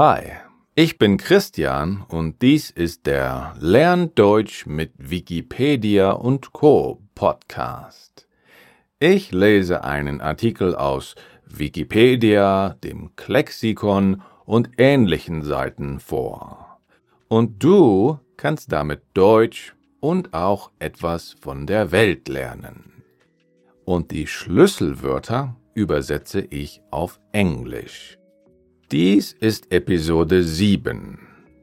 Hi, ich bin Christian und dies ist der Lern Deutsch mit Wikipedia und Co. Podcast. Ich lese einen Artikel aus Wikipedia, dem Klexikon und ähnlichen Seiten vor. Und du kannst damit Deutsch und auch etwas von der Welt lernen. Und die Schlüsselwörter übersetze ich auf Englisch. Dies ist Episode 7.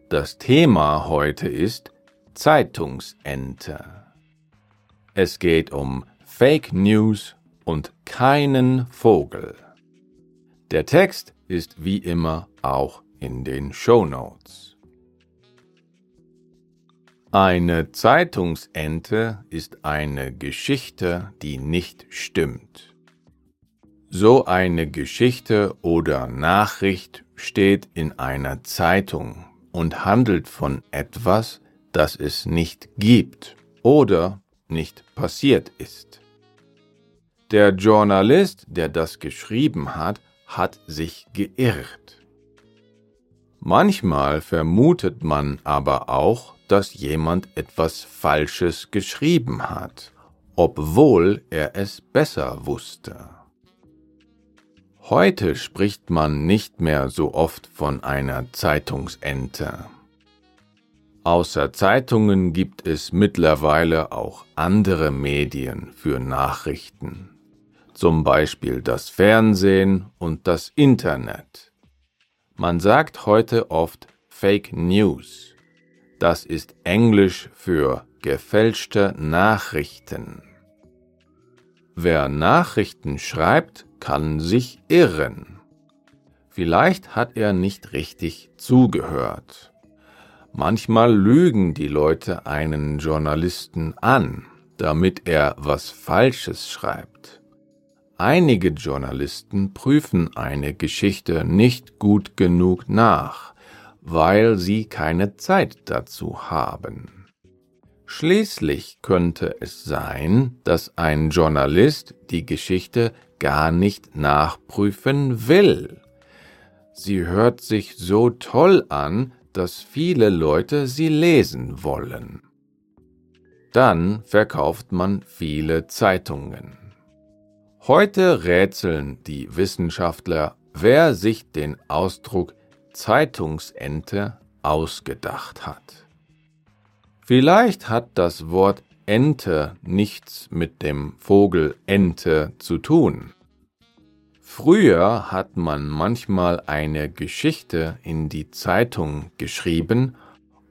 Das Thema heute ist Zeitungsente. Es geht um Fake News und keinen Vogel. Der Text ist wie immer auch in den Show Notes. Eine Zeitungsente ist eine Geschichte, die nicht stimmt. So eine Geschichte oder Nachricht steht in einer Zeitung und handelt von etwas, das es nicht gibt oder nicht passiert ist. Der Journalist, der das geschrieben hat, hat sich geirrt. Manchmal vermutet man aber auch, dass jemand etwas Falsches geschrieben hat, obwohl er es besser wusste. Heute spricht man nicht mehr so oft von einer Zeitungsente. Außer Zeitungen gibt es mittlerweile auch andere Medien für Nachrichten, zum Beispiel das Fernsehen und das Internet. Man sagt heute oft Fake News. Das ist Englisch für gefälschte Nachrichten. Wer Nachrichten schreibt, kann sich irren. Vielleicht hat er nicht richtig zugehört. Manchmal lügen die Leute einen Journalisten an, damit er was Falsches schreibt. Einige Journalisten prüfen eine Geschichte nicht gut genug nach, weil sie keine Zeit dazu haben. Schließlich könnte es sein, dass ein Journalist die Geschichte gar nicht nachprüfen will. Sie hört sich so toll an, dass viele Leute sie lesen wollen. Dann verkauft man viele Zeitungen. Heute rätseln die Wissenschaftler, wer sich den Ausdruck Zeitungsente ausgedacht hat. Vielleicht hat das Wort Ente nichts mit dem Vogel Ente zu tun. Früher hat man manchmal eine Geschichte in die Zeitung geschrieben,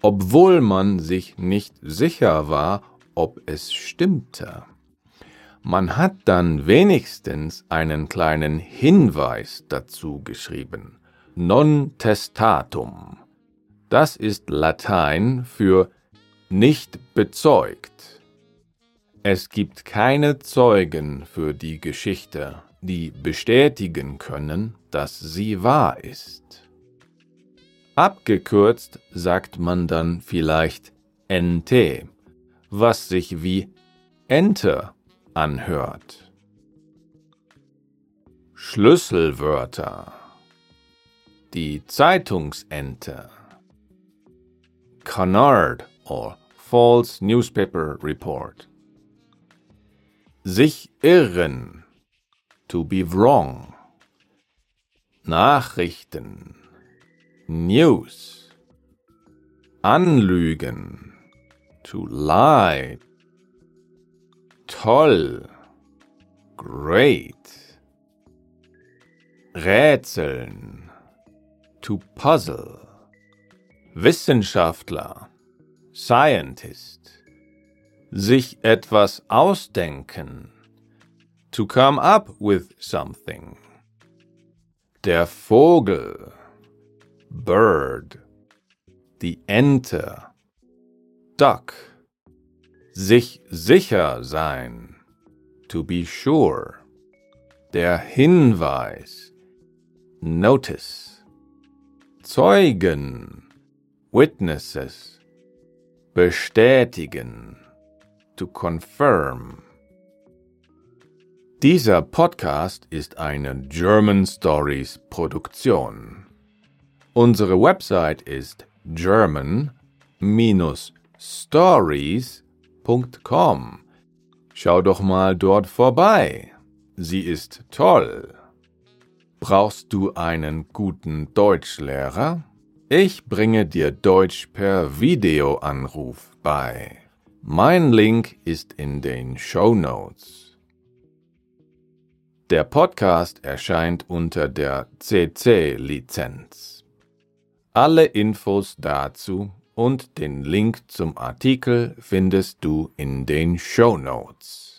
obwohl man sich nicht sicher war, ob es stimmte. Man hat dann wenigstens einen kleinen Hinweis dazu geschrieben. Non testatum. Das ist Latein für nicht bezeugt. Es gibt keine Zeugen für die Geschichte, die bestätigen können, dass sie wahr ist. Abgekürzt sagt man dann vielleicht NT, was sich wie Ente anhört. Schlüsselwörter Die Zeitungsente Canard or False Newspaper Report sich irren, to be wrong. Nachrichten, News. Anlügen, to lie. Toll, great. Rätseln, to puzzle. Wissenschaftler, scientist sich etwas ausdenken. To come up with something. Der Vogel. Bird. Die Ente. Duck. Sich sicher sein. To be sure. Der Hinweis. Notice. Zeugen. Witnesses. Bestätigen to confirm. Dieser Podcast ist eine German Stories Produktion. Unsere Website ist german-stories.com. Schau doch mal dort vorbei. Sie ist toll. Brauchst du einen guten Deutschlehrer? Ich bringe dir Deutsch per Videoanruf bei. Mein Link ist in den Show Notes. Der Podcast erscheint unter der CC-Lizenz. Alle Infos dazu und den Link zum Artikel findest du in den Show Notes.